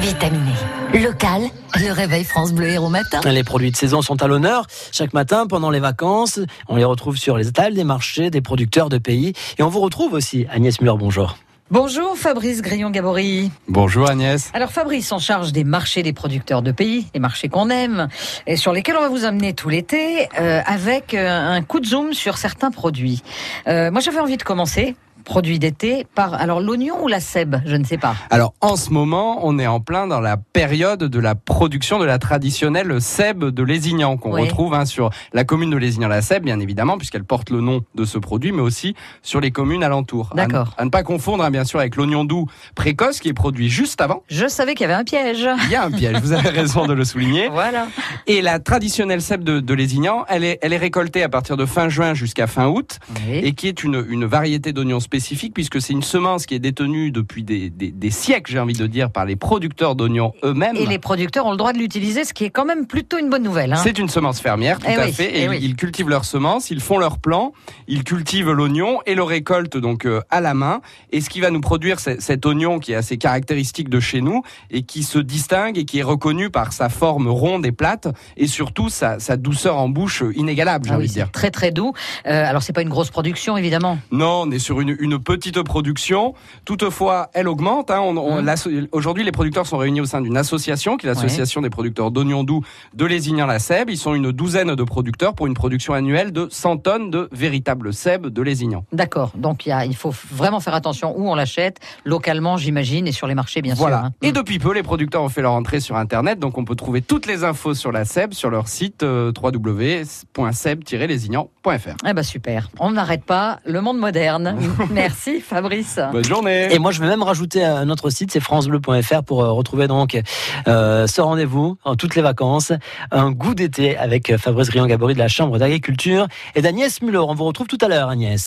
Vitaminé, local, le réveil France Bleu Héros matin. Les produits de saison sont à l'honneur. Chaque matin, pendant les vacances, on les retrouve sur les étals des marchés, des producteurs de pays. Et on vous retrouve aussi, Agnès Muller, bonjour. Bonjour Fabrice Grillon-Gabory. Bonjour Agnès. Alors Fabrice, en charge des marchés des producteurs de pays, les marchés qu'on aime, et sur lesquels on va vous amener tout l'été, euh, avec euh, un coup de zoom sur certains produits. Euh, moi j'avais envie de commencer produit d'été par alors l'oignon ou la sèbe, je ne sais pas. Alors en ce moment, on est en plein dans la période de la production de la traditionnelle sèbe de Lézignan qu'on retrouve hein, sur la commune de Lézignan-la-Sèbe, bien évidemment, puisqu'elle porte le nom de ce produit, mais aussi sur les communes alentours. D'accord. À, ne pas confondre, hein, bien sûr, avec l'oignon doux précoce qui est produit juste avant. Je savais qu'il y avait un piège. Il y a un piège. vous avez raison de le souligner. Voilà. Et la traditionnelle sèbe de, de Lézignan, elle est, elle est récoltée à partir de fin juin jusqu'à fin août, et qui est une, une variété d'oignons spécifique puisque c'est une semence qui est détenue depuis des, des, siècles, j'ai envie de dire, par les producteurs d'oignons eux-mêmes. Et les producteurs ont le droit de l'utiliser, ce qui est quand même plutôt une bonne nouvelle. Hein. C'est une semence fermière, tout eh à fait. Et, eh ils cultivent leur semence, ils font leur plan, ils cultivent l'oignon et le récoltent donc euh, à la main. Et ce qui va nous produire cet oignon qui est assez caractéristique de chez nous et qui se distingue et qui est reconnu par sa forme ronde et plate et surtout sa, sa douceur en bouche inégalable, j'ai ah envie de dire. Très très doux. Euh, alors c'est pas une grosse production évidemment. Non, on est sur une, une petite production. Toutefois, elle augmente. Hein. Mmh. Aujourd'hui, les producteurs sont réunis au sein d'une association, qui est l'association des producteurs d'oignons doux de Lézignan-la-Sèbe. Ils sont une douzaine de producteurs pour une production annuelle de 100 tonnes de véritables sèbes de Lézignan. D'accord. Donc il, il faut vraiment faire attention où on l'achète, localement, j'imagine, et sur les marchés, bien voilà. sûr. Hein. Et depuis peu, les producteurs ont fait leur entrée sur Internet, donc on peut trouver toutes les infos sur la sèbe sur leur site euh, www.seb-lézignan.fr. Eh ben super. On n'arrête pas le monde moderne. Merci Fabrice. Bonne journée. Et moi, je vais même rajouter un autre site, c'est francebleu.fr pour euh, retrouver donc euh, ce rendez-vous en toutes les vacances, un goût d'été avec Fabrice Rion-Gabory de la Chambre d'agriculture et d'Agnès Muller. On vous retrouve tout à l'heure, Agnès.